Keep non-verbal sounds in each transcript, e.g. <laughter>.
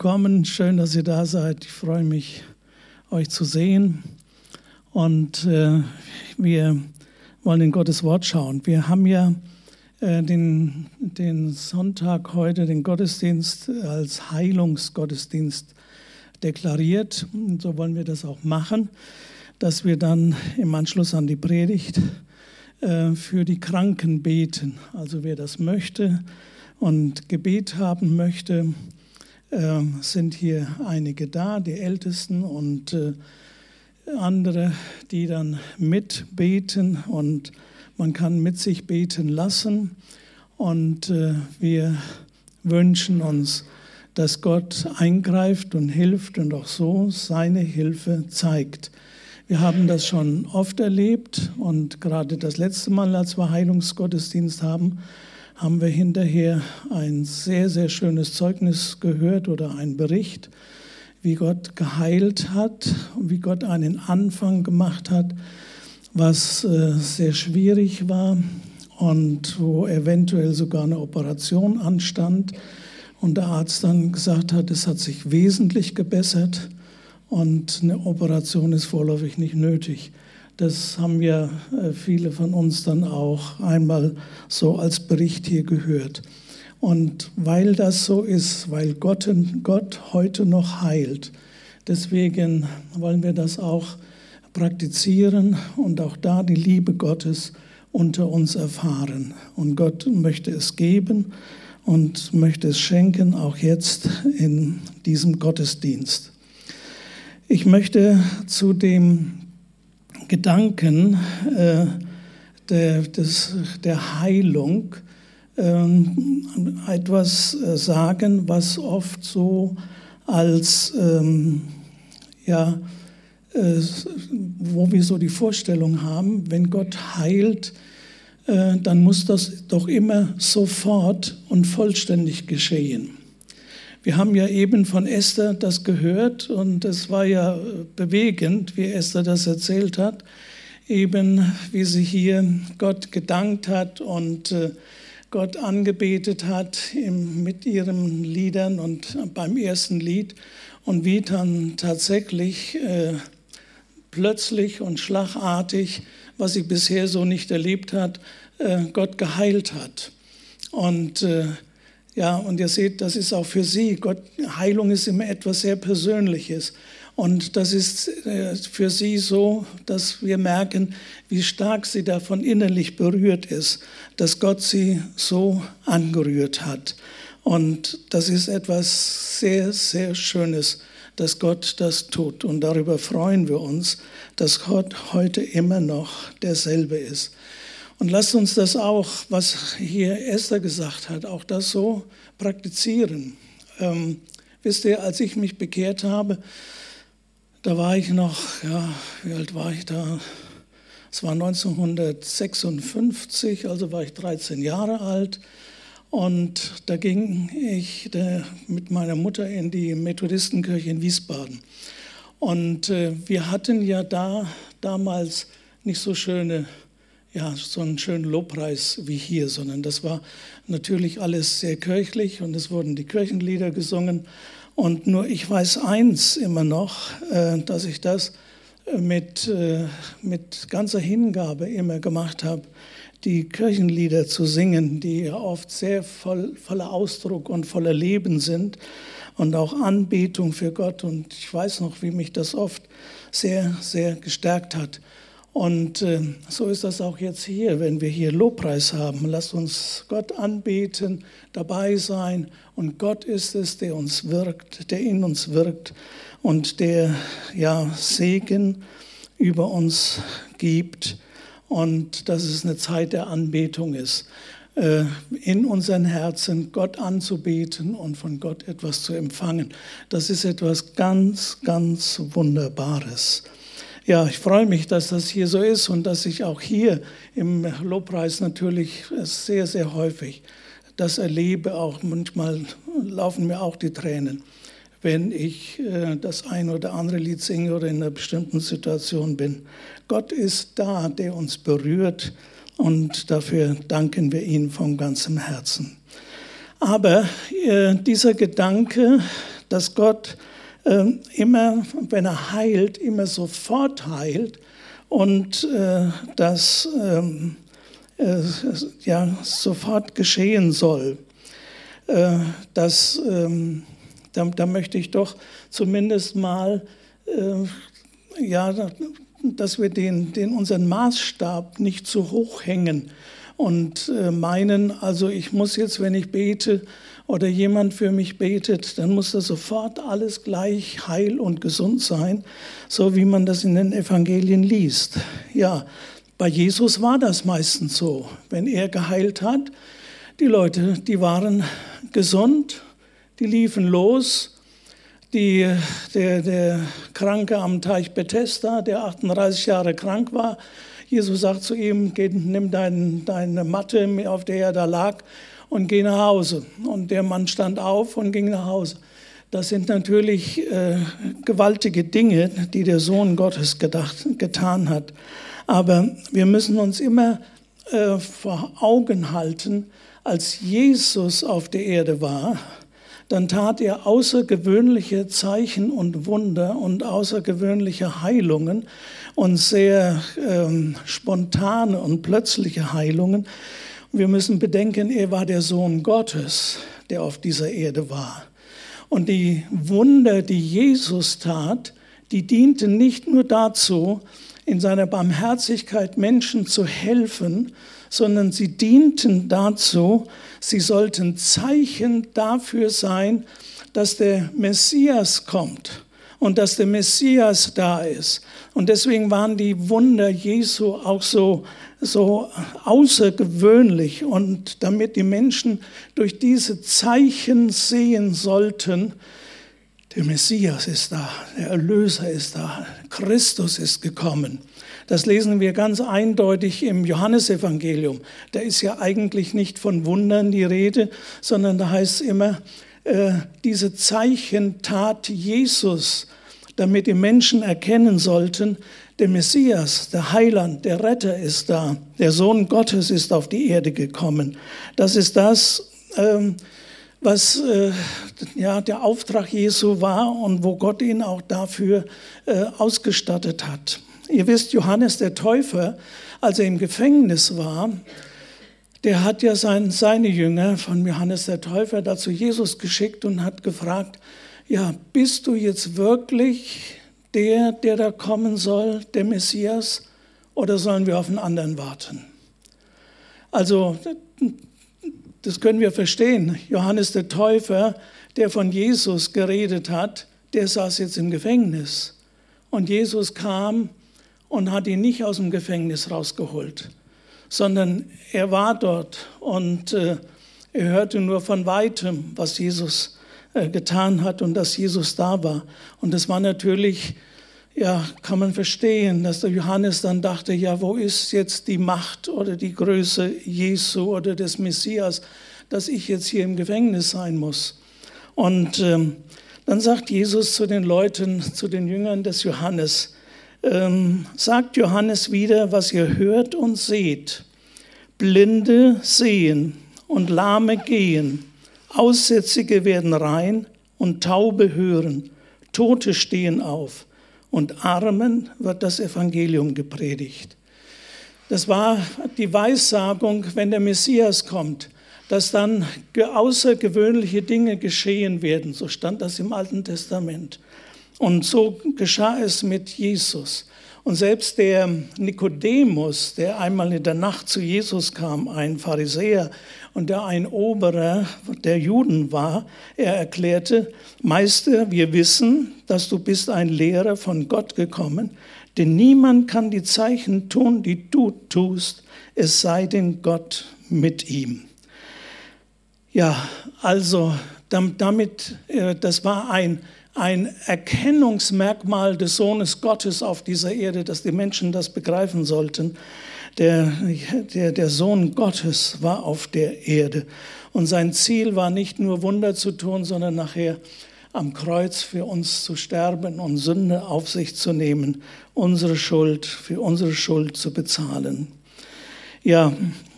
Willkommen, schön, dass ihr da seid. Ich freue mich, euch zu sehen. Und äh, wir wollen in Gottes Wort schauen. Wir haben ja äh, den, den Sonntag heute, den Gottesdienst als Heilungsgottesdienst deklariert. Und so wollen wir das auch machen, dass wir dann im Anschluss an die Predigt äh, für die Kranken beten. Also wer das möchte und Gebet haben möchte, äh, sind hier einige da, die Ältesten und äh, andere, die dann mitbeten und man kann mit sich beten lassen. Und äh, wir wünschen uns, dass Gott eingreift und hilft und auch so seine Hilfe zeigt. Wir haben das schon oft erlebt und gerade das letzte Mal, als wir Heilungsgottesdienst haben, haben wir hinterher ein sehr, sehr schönes Zeugnis gehört oder einen Bericht, wie Gott geheilt hat und wie Gott einen Anfang gemacht hat, was äh, sehr schwierig war und wo eventuell sogar eine Operation anstand. Und der Arzt dann gesagt hat, es hat sich wesentlich gebessert und eine Operation ist vorläufig nicht nötig. Das haben ja äh, viele von uns dann auch einmal so als Bericht hier gehört. Und weil das so ist, weil Gott, Gott heute noch heilt, deswegen wollen wir das auch praktizieren und auch da die Liebe Gottes unter uns erfahren. Und Gott möchte es geben und möchte es schenken, auch jetzt in diesem Gottesdienst. Ich möchte zu dem Gedanken äh, der, des, der Heilung äh, etwas äh, sagen, was oft so als, ähm, ja, äh, wo wir so die Vorstellung haben, wenn Gott heilt, äh, dann muss das doch immer sofort und vollständig geschehen. Wir haben ja eben von Esther das gehört und es war ja bewegend, wie Esther das erzählt hat, eben wie sie hier Gott gedankt hat und äh, Gott angebetet hat mit ihren Liedern und beim ersten Lied und wie dann tatsächlich äh, plötzlich und schlagartig, was sie bisher so nicht erlebt hat, äh, Gott geheilt hat. Und ja, und ihr seht, das ist auch für sie. Gott, Heilung ist immer etwas sehr Persönliches. Und das ist äh, für sie so, dass wir merken, wie stark sie davon innerlich berührt ist, dass Gott sie so angerührt hat. Und das ist etwas sehr, sehr Schönes, dass Gott das tut. Und darüber freuen wir uns, dass Gott heute immer noch derselbe ist. Und lasst uns das auch, was hier Esther gesagt hat, auch das so praktizieren. Ähm, wisst ihr, als ich mich bekehrt habe, da war ich noch, ja, wie alt war ich da? Es war 1956, also war ich 13 Jahre alt. Und da ging ich mit meiner Mutter in die Methodistenkirche in Wiesbaden. Und äh, wir hatten ja da damals nicht so schöne ja, so einen schönen Lobpreis wie hier, sondern das war natürlich alles sehr kirchlich und es wurden die Kirchenlieder gesungen. Und nur ich weiß eins immer noch, äh, dass ich das äh, mit, äh, mit ganzer Hingabe immer gemacht habe, die Kirchenlieder zu singen, die oft sehr voll, voller Ausdruck und voller Leben sind und auch Anbetung für Gott. Und ich weiß noch, wie mich das oft sehr, sehr gestärkt hat. Und äh, so ist das auch jetzt hier, wenn wir hier Lobpreis haben. Lasst uns Gott anbeten, dabei sein. Und Gott ist es, der uns wirkt, der in uns wirkt und der ja Segen über uns gibt. Und dass es eine Zeit der Anbetung ist, äh, in unseren Herzen Gott anzubeten und von Gott etwas zu empfangen. Das ist etwas ganz, ganz Wunderbares. Ja, ich freue mich, dass das hier so ist und dass ich auch hier im Lobpreis natürlich sehr, sehr häufig das erlebe. Auch manchmal laufen mir auch die Tränen, wenn ich äh, das ein oder andere Lied singe oder in einer bestimmten Situation bin. Gott ist da, der uns berührt und dafür danken wir ihm von ganzem Herzen. Aber äh, dieser Gedanke dass Gott immer, wenn er heilt, immer sofort heilt und äh, das ähm, äh, ja, sofort geschehen soll. Äh, das, ähm, da, da, möchte ich doch zumindest mal, äh, ja, dass wir den, den unseren Maßstab nicht zu hoch hängen und äh, meinen, also ich muss jetzt, wenn ich bete oder jemand für mich betet, dann muss das sofort alles gleich heil und gesund sein, so wie man das in den Evangelien liest. Ja, bei Jesus war das meistens so. Wenn er geheilt hat, die Leute, die waren gesund, die liefen los. Die, der, der Kranke am Teich Bethesda, der 38 Jahre krank war, Jesus sagt zu ihm, geh, nimm dein, deine Matte, auf der er da lag, und geh nach Hause. Und der Mann stand auf und ging nach Hause. Das sind natürlich äh, gewaltige Dinge, die der Sohn Gottes gedacht, getan hat. Aber wir müssen uns immer äh, vor Augen halten, als Jesus auf der Erde war, dann tat er außergewöhnliche Zeichen und Wunder und außergewöhnliche Heilungen und sehr ähm, spontane und plötzliche Heilungen. Wir müssen bedenken, er war der Sohn Gottes, der auf dieser Erde war. Und die Wunder, die Jesus tat, die dienten nicht nur dazu, in seiner Barmherzigkeit Menschen zu helfen, sondern sie dienten dazu, sie sollten Zeichen dafür sein, dass der Messias kommt und dass der Messias da ist. Und deswegen waren die Wunder Jesu auch so, so außergewöhnlich und damit die Menschen durch diese Zeichen sehen sollten, der Messias ist da, der Erlöser ist da, Christus ist gekommen. Das lesen wir ganz eindeutig im Johannesevangelium. Da ist ja eigentlich nicht von Wundern die Rede, sondern da heißt es immer, äh, diese Zeichen tat Jesus, damit die Menschen erkennen sollten, der Messias, der Heiland, der Retter ist da, der Sohn Gottes ist auf die Erde gekommen. Das ist das, ähm, was äh, ja, der Auftrag Jesu war und wo Gott ihn auch dafür äh, ausgestattet hat. Ihr wisst, Johannes der Täufer, als er im Gefängnis war, der hat ja sein, seine Jünger von Johannes der Täufer dazu Jesus geschickt und hat gefragt, ja, bist du jetzt wirklich der, der da kommen soll, der Messias, oder sollen wir auf einen anderen warten? Also das können wir verstehen. Johannes der Täufer, der von Jesus geredet hat, der saß jetzt im Gefängnis. Und Jesus kam und hat ihn nicht aus dem Gefängnis rausgeholt, sondern er war dort und äh, er hörte nur von weitem, was Jesus äh, getan hat und dass Jesus da war. Und das war natürlich ja, kann man verstehen, dass der Johannes dann dachte, ja, wo ist jetzt die Macht oder die Größe Jesu oder des Messias, dass ich jetzt hier im Gefängnis sein muss. Und ähm, dann sagt Jesus zu den Leuten, zu den Jüngern des Johannes, ähm, sagt Johannes wieder, was ihr hört und seht. Blinde sehen und Lahme gehen, Aussätzige werden rein und Taube hören, Tote stehen auf und Armen wird das Evangelium gepredigt. Das war die Weissagung, wenn der Messias kommt, dass dann außergewöhnliche Dinge geschehen werden. So stand das im Alten Testament. Und so geschah es mit Jesus. Und selbst der Nikodemus, der einmal in der Nacht zu Jesus kam, ein Pharisäer und der ein Oberer der Juden war, er erklärte, Meister, wir wissen, dass du bist ein Lehrer von Gott gekommen, denn niemand kann die Zeichen tun, die du tust, es sei denn Gott mit ihm. Ja, also damit, äh, das war ein ein Erkennungsmerkmal des Sohnes Gottes auf dieser Erde, dass die Menschen das begreifen sollten. Der, der, der Sohn Gottes war auf der Erde. Und sein Ziel war nicht nur Wunder zu tun, sondern nachher am Kreuz für uns zu sterben und Sünde auf sich zu nehmen, unsere Schuld, für unsere Schuld zu bezahlen. Ja,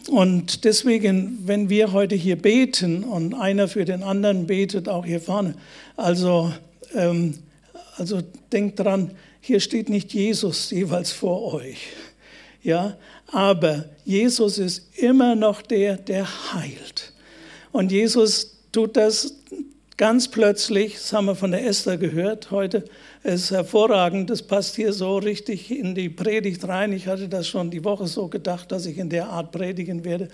und deswegen, wenn wir heute hier beten und einer für den anderen betet, auch hier vorne, also, ähm, also denkt dran, hier steht nicht Jesus jeweils vor euch. Ja, aber Jesus ist immer noch der, der heilt. Und Jesus tut das ganz plötzlich, das haben wir von der Esther gehört heute, es ist hervorragend, das passt hier so richtig in die Predigt rein. Ich hatte das schon die Woche so gedacht, dass ich in der Art predigen werde.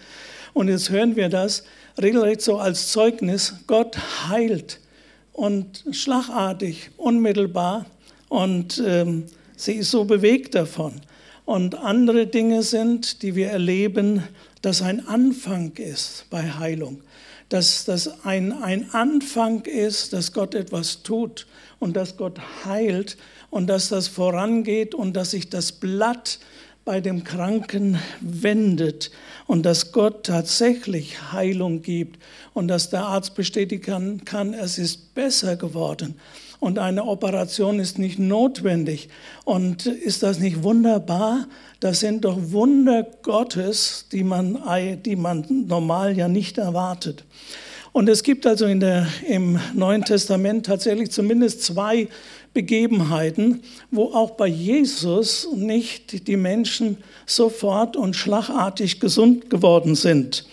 Und jetzt hören wir das regelrecht so als Zeugnis. Gott heilt und schlagartig, unmittelbar. Und ähm, sie ist so bewegt davon. Und andere Dinge sind, die wir erleben, dass ein Anfang ist bei Heilung. Dass das ein, ein Anfang ist, dass Gott etwas tut und dass Gott heilt und dass das vorangeht und dass sich das Blatt bei dem Kranken wendet und dass Gott tatsächlich Heilung gibt und dass der Arzt bestätigen kann, es ist besser geworden und eine Operation ist nicht notwendig. Und ist das nicht wunderbar? Das sind doch Wunder Gottes, die man, die man normal ja nicht erwartet. Und es gibt also der, im Neuen Testament tatsächlich zumindest zwei Begebenheiten, wo auch bei Jesus nicht die Menschen sofort und schlagartig gesund geworden sind.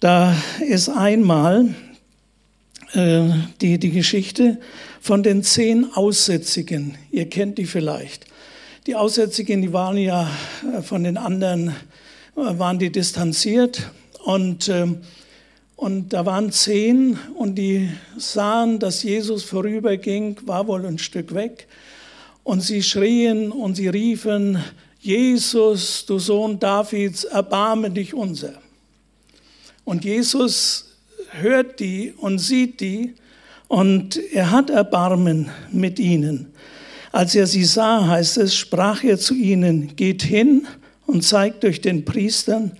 Da ist einmal äh, die, die Geschichte von den zehn Aussätzigen. Ihr kennt die vielleicht. Die Aussätzigen, die waren ja äh, von den anderen, äh, waren die distanziert und, ähm, und da waren zehn und die sahen, dass Jesus vorüberging, war wohl ein Stück weg und sie schrien und sie riefen, Jesus, du Sohn Davids, erbarme dich unser. Und Jesus hört die und sieht die und er hat Erbarmen mit ihnen. Als er sie sah, heißt es, sprach er zu ihnen, geht hin und zeigt euch den Priestern.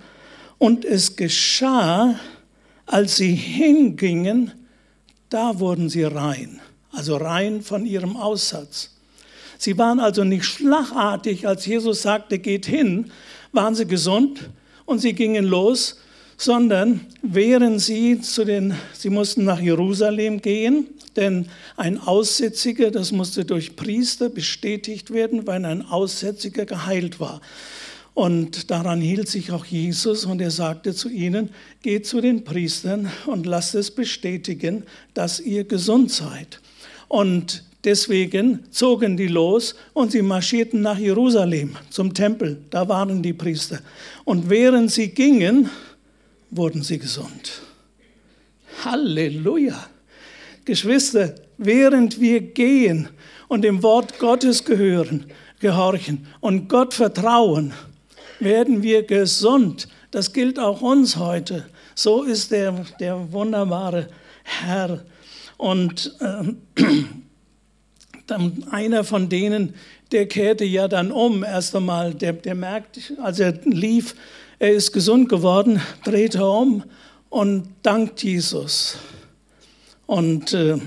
Und es geschah, als sie hingingen, da wurden sie rein, also rein von ihrem Aussatz. Sie waren also nicht schlagartig, als Jesus sagte, geht hin, waren sie gesund und sie gingen los sondern während sie zu den, sie mussten nach Jerusalem gehen, denn ein Aussätziger, das musste durch Priester bestätigt werden, weil ein Aussätziger geheilt war. Und daran hielt sich auch Jesus und er sagte zu ihnen, geht zu den Priestern und lasst es bestätigen, dass ihr gesund seid. Und deswegen zogen die los und sie marschierten nach Jerusalem zum Tempel. Da waren die Priester. Und während sie gingen, wurden sie gesund. Halleluja. Geschwister, während wir gehen und dem Wort Gottes gehören, gehorchen und Gott vertrauen, werden wir gesund. Das gilt auch uns heute. So ist der, der wunderbare Herr. Und äh, <clears throat> dann einer von denen, der kehrte ja dann um, erst einmal, der, der merkt, als er lief, er ist gesund geworden, dreht er um und dankt Jesus. Und äh,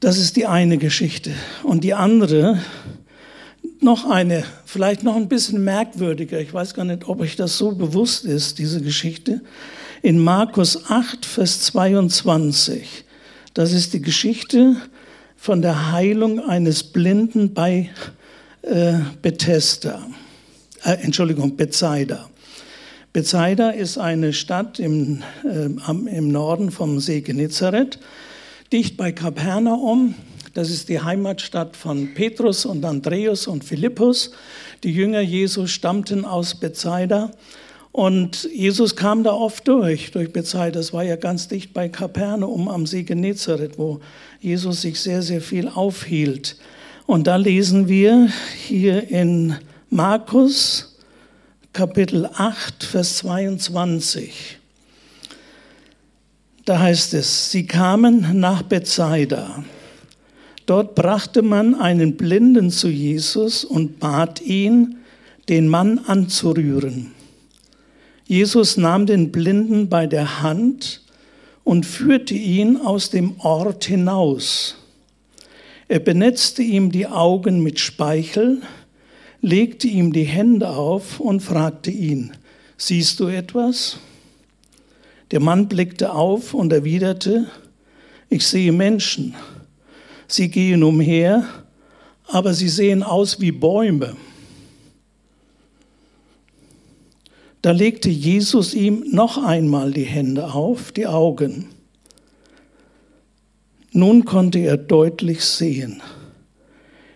das ist die eine Geschichte. Und die andere, noch eine, vielleicht noch ein bisschen merkwürdiger, ich weiß gar nicht, ob euch das so bewusst ist, diese Geschichte. In Markus 8, Vers 22, das ist die Geschichte von der Heilung eines Blinden bei äh, Bethesda äh, Entschuldigung, Bethsaida. Bethsaida ist eine Stadt im, äh, im Norden vom See Genezareth, dicht bei Kapernaum. Das ist die Heimatstadt von Petrus und Andreas und Philippus. Die Jünger Jesus stammten aus Bethsaida. Und Jesus kam da oft durch, durch Bethsaida. Das war ja ganz dicht bei Kapernaum am See Genezareth, wo Jesus sich sehr, sehr viel aufhielt. Und da lesen wir hier in Markus Kapitel 8, Vers 22. Da heißt es, sie kamen nach Bethsaida. Dort brachte man einen Blinden zu Jesus und bat ihn, den Mann anzurühren. Jesus nahm den Blinden bei der Hand und führte ihn aus dem Ort hinaus. Er benetzte ihm die Augen mit Speichel, legte ihm die Hände auf und fragte ihn, siehst du etwas? Der Mann blickte auf und erwiderte, ich sehe Menschen. Sie gehen umher, aber sie sehen aus wie Bäume. Da legte Jesus ihm noch einmal die Hände auf, die Augen. Nun konnte er deutlich sehen.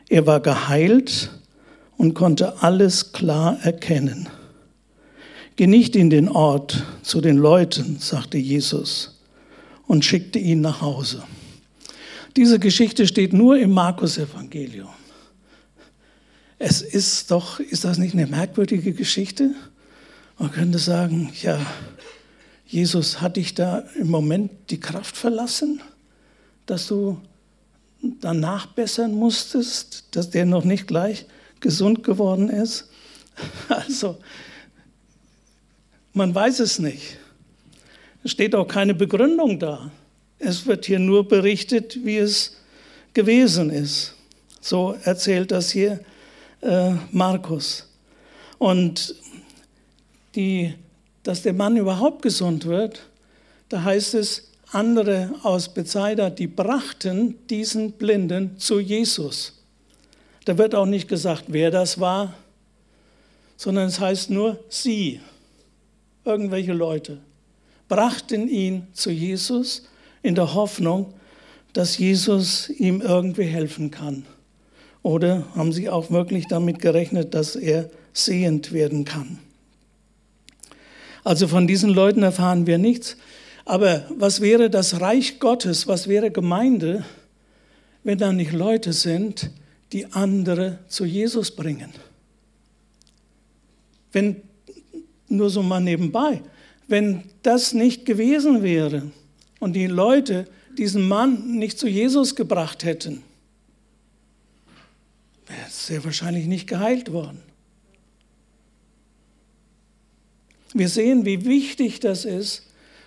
Er war geheilt und konnte alles klar erkennen. Geh nicht in den Ort zu den Leuten, sagte Jesus und schickte ihn nach Hause. Diese Geschichte steht nur im Markus-Evangelium. Es ist doch, ist das nicht eine merkwürdige Geschichte? Man könnte sagen, ja, Jesus, hat dich da im Moment die Kraft verlassen, dass du danach bessern musstest, dass der noch nicht gleich gesund geworden ist? <laughs> Also, man weiß es nicht. Es steht auch keine Begründung da. Es wird hier nur berichtet, wie es gewesen ist. So erzählt das hier äh, Markus. Und die, dass der Mann überhaupt gesund wird, da heißt es, andere aus Bethsaida, die brachten diesen Blinden zu Jesus. Da wird auch nicht gesagt, wer das war, sondern es heißt nur sie, irgendwelche Leute, brachten ihn zu Jesus in der Hoffnung, dass Jesus ihm irgendwie helfen kann. Oder haben sie auch wirklich damit gerechnet, dass er sehend werden kann? Also von diesen Leuten erfahren wir nichts. Aber was wäre das Reich Gottes, was wäre Gemeinde, wenn da nicht Leute sind, die andere zu Jesus bringen? Wenn, nur so mal nebenbei, wenn das nicht gewesen wäre und die Leute diesen Mann nicht zu Jesus gebracht hätten, wäre er sehr wahrscheinlich nicht geheilt worden. Wir sehen, wie wichtig das ist,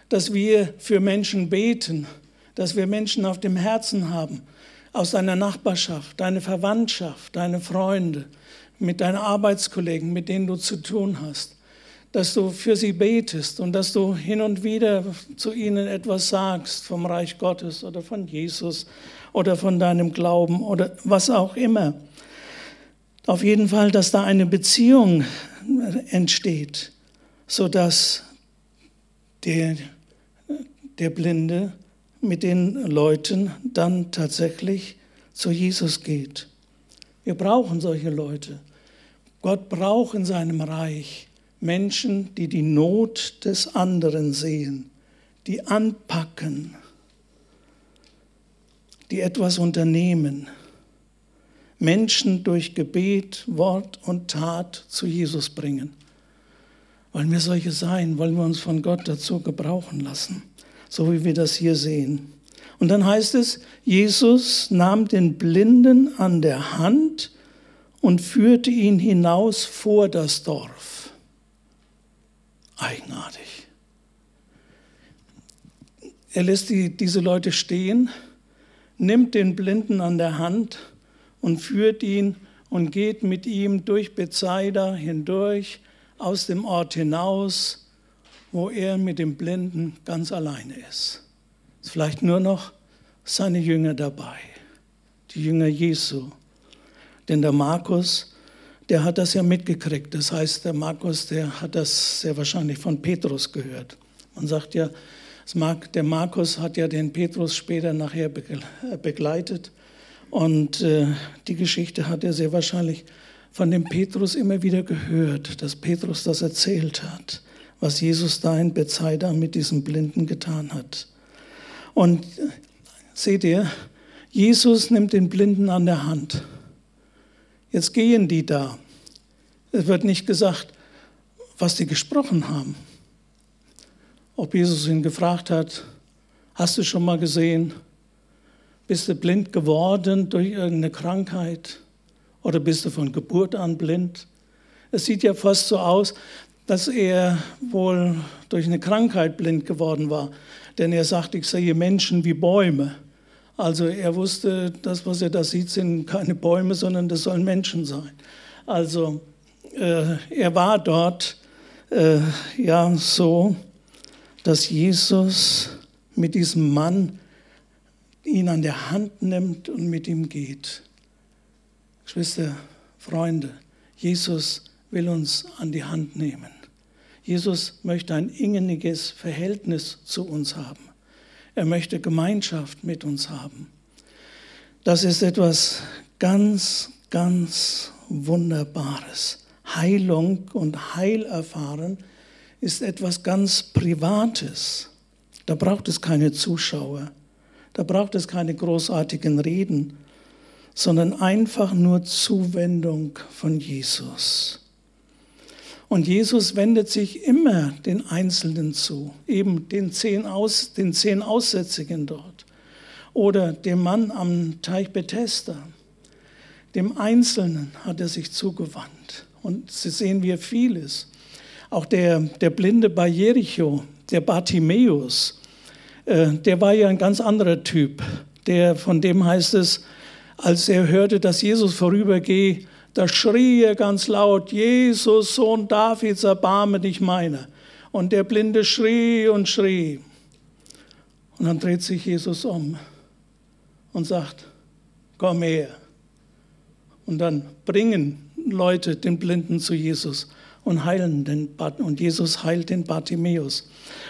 dass wir für Menschen beten, dass wir Menschen auf dem Herzen haben, aus deiner Nachbarschaft, deine Verwandtschaft, deine Freunde, mit deinen Arbeitskollegen, mit denen du zu tun hast, dass du für sie betest und dass du hin und wieder zu ihnen etwas sagst vom Reich Gottes oder von Jesus oder von deinem Glauben oder was auch immer. Auf jeden Fall, dass da eine Beziehung entsteht sodass der, der Blinde mit den Leuten dann tatsächlich zu Jesus geht. Wir brauchen solche Leute. Gott braucht in seinem Reich Menschen, die die Not des anderen sehen, die anpacken, die etwas unternehmen. Menschen durch Gebet, Wort und Tat zu Jesus bringen. Wollen wir solche sein? Wollen wir uns von Gott dazu gebrauchen lassen? So wie wir das hier sehen. Und dann heißt es, Jesus nahm den Blinden an der Hand und führte ihn hinaus vor das Dorf. Eigenartig. Er lässt die, diese Leute stehen, nimmt den Blinden an der Hand und führt ihn und geht mit ihm durch Bethsaida hindurch aus dem Ort hinaus, wo er mit dem Blinden ganz alleine ist. Es ist vielleicht nur noch seine Jünger dabei, die Jünger Jesu. Denn der Markus, der hat das ja mitgekriegt. Das heißt, der Markus, der hat das sehr wahrscheinlich von Petrus gehört. Man sagt ja, der Markus hat ja den Petrus später nachher begleitet. Und äh, die Geschichte hat er sehr wahrscheinlich von dem Petrus immer wieder gehört, dass Petrus das erzählt hat, was Jesus da in Bethsaida mit diesem Blinden getan hat. Und seht ihr, Jesus nimmt den Blinden an der Hand. Jetzt gehen die da. Es wird nicht gesagt, was die gesprochen haben. Ob Jesus ihn gefragt hat, hast du schon mal gesehen, bist du blind geworden durch irgendeine Krankheit? Oder bist du von Geburt an blind? Es sieht ja fast so aus, dass er wohl durch eine Krankheit blind geworden war. Denn er sagt, ich sehe Menschen wie Bäume. Also er wusste, das, was er da sieht, sind keine Bäume, sondern das sollen Menschen sein. Also äh, er war dort äh, ja so, dass Jesus mit diesem Mann ihn an der Hand nimmt und mit ihm geht. Geschwister, Freunde, Jesus will uns an die Hand nehmen. Jesus möchte ein inniges Verhältnis zu uns haben. Er möchte Gemeinschaft mit uns haben. Das ist etwas ganz, ganz Wunderbares. Heilung und Heilerfahren ist etwas ganz Privates. Da braucht es keine Zuschauer, da braucht es keine großartigen Reden, sondern einfach nur Zuwendung von Jesus. Und Jesus wendet sich immer den Einzelnen zu, eben den zehn, Aus, den zehn Aussätzigen dort oder dem Mann am Teich Bethesda. Dem Einzelnen hat er sich zugewandt. Und Sie sehen wir vieles. Auch der, der Blinde bei Jericho, der Bartimäus, äh, der war ja ein ganz anderer Typ. Der, von dem heißt es, als er hörte, dass Jesus vorübergeht, da schrie er ganz laut, Jesus, Sohn Davids, erbarme dich meiner. Und der Blinde schrie und schrie. Und dann dreht sich Jesus um und sagt, komm her. Und dann bringen Leute den Blinden zu Jesus und heilen den und Jesus heilt den Bartimäus.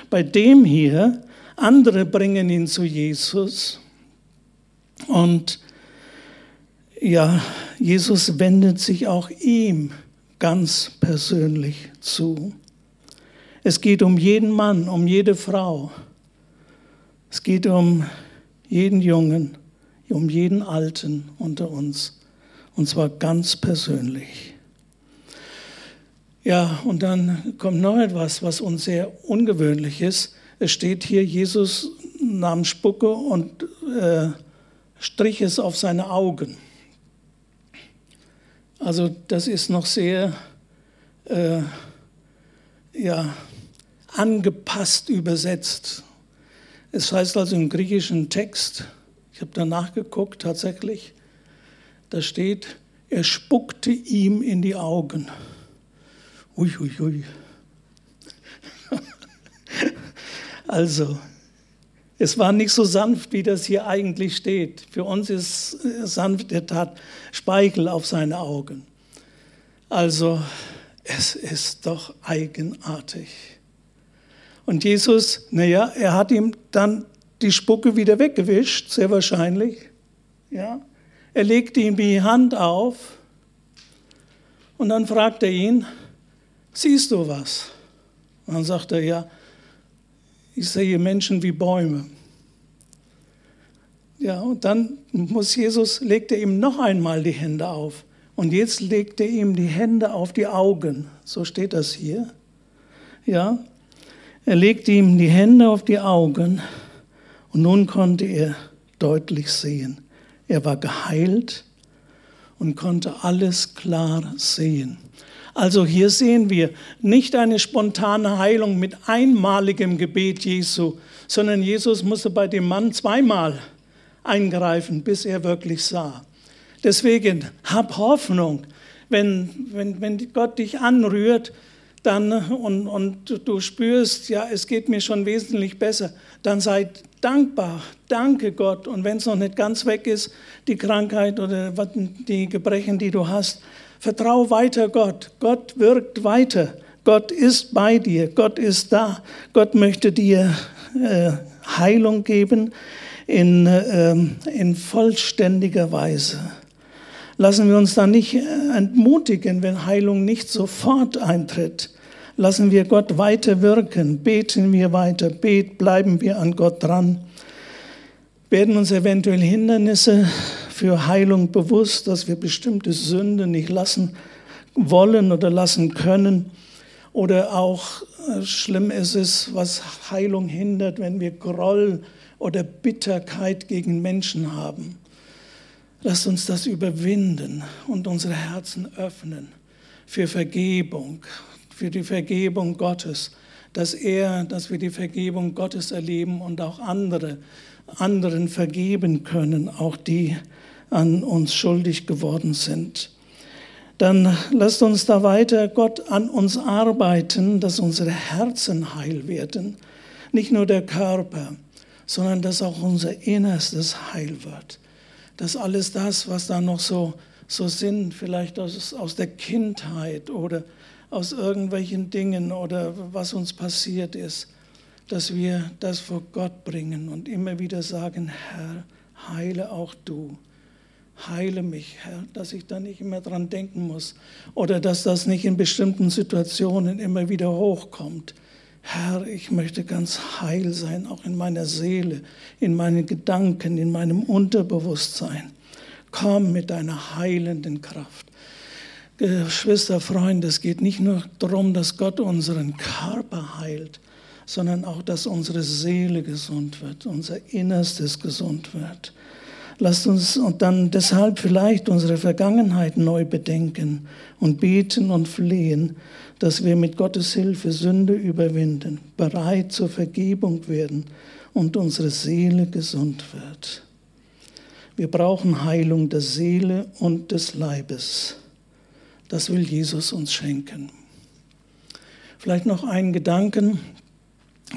Bei dem hier, andere bringen ihn zu Jesus und ja, Jesus wendet sich auch ihm ganz persönlich zu. Es geht um jeden Mann, um jede Frau. Es geht um jeden Jungen, um jeden Alten unter uns. Und zwar ganz persönlich. Ja, und dann kommt noch etwas, was uns sehr ungewöhnlich ist. Es steht hier, Jesus nahm Spucke und äh, strich es auf seine Augen. Also das ist noch sehr äh, ja, angepasst übersetzt. Es heißt also im griechischen Text, ich habe da nachgeguckt tatsächlich, da steht, er spuckte ihm in die Augen. Uiuiui. Ui, ui. <laughs> also, es war nicht so sanft, wie das hier eigentlich steht. Für uns ist sanft, er tat Speichel auf seine Augen. Also, es ist doch eigenartig. Und Jesus, naja, er hat ihm dann die Spucke wieder weggewischt, sehr wahrscheinlich. Ja. Er legte ihm die Hand auf und dann fragt er ihn, siehst du was? Und dann sagt er, ja, ich sehe Menschen wie Bäume. Ja, und dann muss Jesus, legt er ihm noch einmal die Hände auf. Und jetzt legt er ihm die Hände auf die Augen. So steht das hier. Ja, er legte ihm die Hände auf die Augen und nun konnte er deutlich sehen. Er war geheilt und konnte alles klar sehen. Also hier sehen wir nicht eine spontane Heilung mit einmaligem Gebet Jesu, sondern Jesus musste bei dem Mann zweimal eingreifen, bis er wirklich sah. Deswegen hab Hoffnung, wenn, wenn, wenn Gott dich anrührt dann, und, und du spürst, ja, es geht mir schon wesentlich besser, dann sei dankbar, danke Gott. Und wenn es noch nicht ganz weg ist, die Krankheit oder die Gebrechen, die du hast, Vertrau weiter Gott. Gott wirkt weiter. Gott ist bei dir. Gott ist da. Gott möchte dir äh, Heilung geben in, äh, in vollständiger Weise. Lassen wir uns da nicht äh, entmutigen, wenn Heilung nicht sofort eintritt. Lassen wir Gott weiter wirken. Beten wir weiter. Bet, bleiben wir an Gott dran. Werden uns eventuell Hindernisse für Heilung bewusst, dass wir bestimmte Sünden nicht lassen wollen oder lassen können. Oder auch äh, schlimm ist es, was Heilung hindert, wenn wir Groll oder Bitterkeit gegen Menschen haben. Lasst uns das überwinden und unsere Herzen öffnen für Vergebung, für die Vergebung Gottes, dass er, dass wir die Vergebung Gottes erleben und auch andere, anderen vergeben können, auch die, an uns schuldig geworden sind. dann lasst uns da weiter Gott an uns arbeiten, dass unsere Herzen heil werden. Nicht nur der Körper, sondern dass auch unser Innerstes heil wird. Dass alles das, was da noch so, so sind, vielleicht aus, aus der Kindheit oder aus irgendwelchen Dingen oder was uns passiert ist, dass wir das vor Gott bringen und immer wieder sagen, Herr, heile auch du heile mich, Herr, dass ich da nicht immer dran denken muss oder dass das nicht in bestimmten Situationen immer wieder hochkommt. Herr, ich möchte ganz heil sein, auch in meiner Seele, in meinen Gedanken, in meinem Unterbewusstsein. Komm mit deiner heilenden Kraft. Geschwister, Freunde, es geht nicht nur darum, dass Gott unseren Körper heilt, sondern auch, dass unsere Seele gesund wird, unser Innerstes gesund wird. Lasst uns und dann deshalb vielleicht unsere Vergangenheit neu bedenken und beten und flehen, dass wir mit Gottes Hilfe Sünde überwinden, bereit zur Vergebung werden und unsere Seele gesund wird. Wir brauchen Heilung der Seele und des Leibes. Das will Jesus uns schenken. Vielleicht noch einen Gedanken,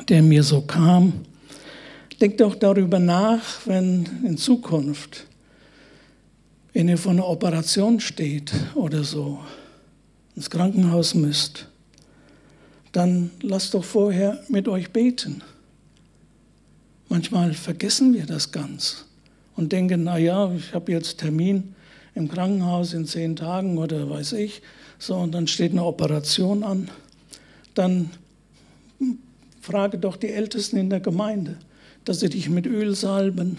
der mir so kam. Denkt doch darüber nach, wenn in Zukunft, wenn ihr vor einer Operation steht oder so, ins Krankenhaus müsst, dann lasst doch vorher mit euch beten. Manchmal vergessen wir das ganz und denken, na ja, ich habe jetzt Termin im Krankenhaus in zehn Tagen oder weiß ich, so und dann steht eine Operation an. Dann frage doch die Ältesten in der Gemeinde dass sie dich mit Öl salben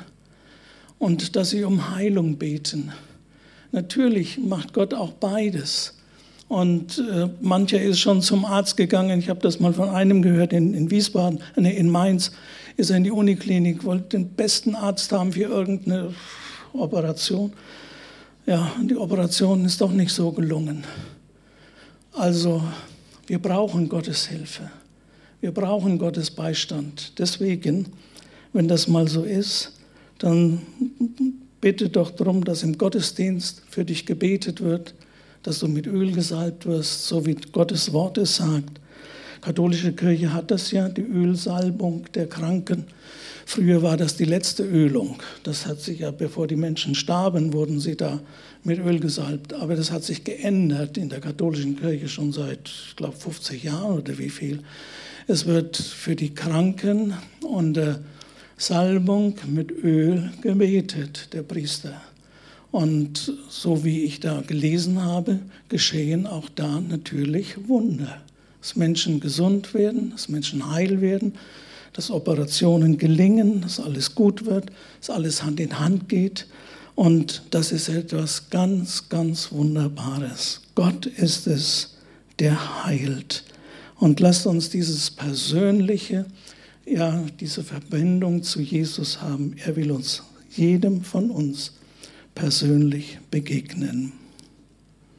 und dass sie um Heilung beten. Natürlich macht Gott auch beides. Und äh, mancher ist schon zum Arzt gegangen. Ich habe das mal von einem gehört in, in Wiesbaden, nee, in Mainz. Ist er in die Uniklinik, wollte den besten Arzt haben für irgendeine Operation. Ja, die Operation ist doch nicht so gelungen. Also, wir brauchen Gottes Hilfe. Wir brauchen Gottes Beistand. Deswegen wenn das mal so ist, dann bitte doch darum, dass im Gottesdienst für dich gebetet wird, dass du mit Öl gesalbt wirst, so wie Gottes Wort es sagt. Katholische Kirche hat das ja, die Ölsalbung der Kranken. Früher war das die letzte Ölung. Das hat sich ja, bevor die Menschen starben, wurden sie da mit Öl gesalbt. Aber das hat sich geändert in der katholischen Kirche schon seit, ich glaube, 50 Jahren oder wie viel. Es wird für die Kranken und äh, Salbung mit Öl gebetet, der Priester. Und so wie ich da gelesen habe, geschehen auch da natürlich Wunder. Dass Menschen gesund werden, dass Menschen heil werden, dass Operationen gelingen, dass alles gut wird, dass alles Hand in Hand geht. Und das ist etwas ganz, ganz Wunderbares. Gott ist es, der heilt. Und lasst uns dieses persönliche, ja, diese Verbindung zu Jesus haben. Er will uns, jedem von uns, persönlich begegnen.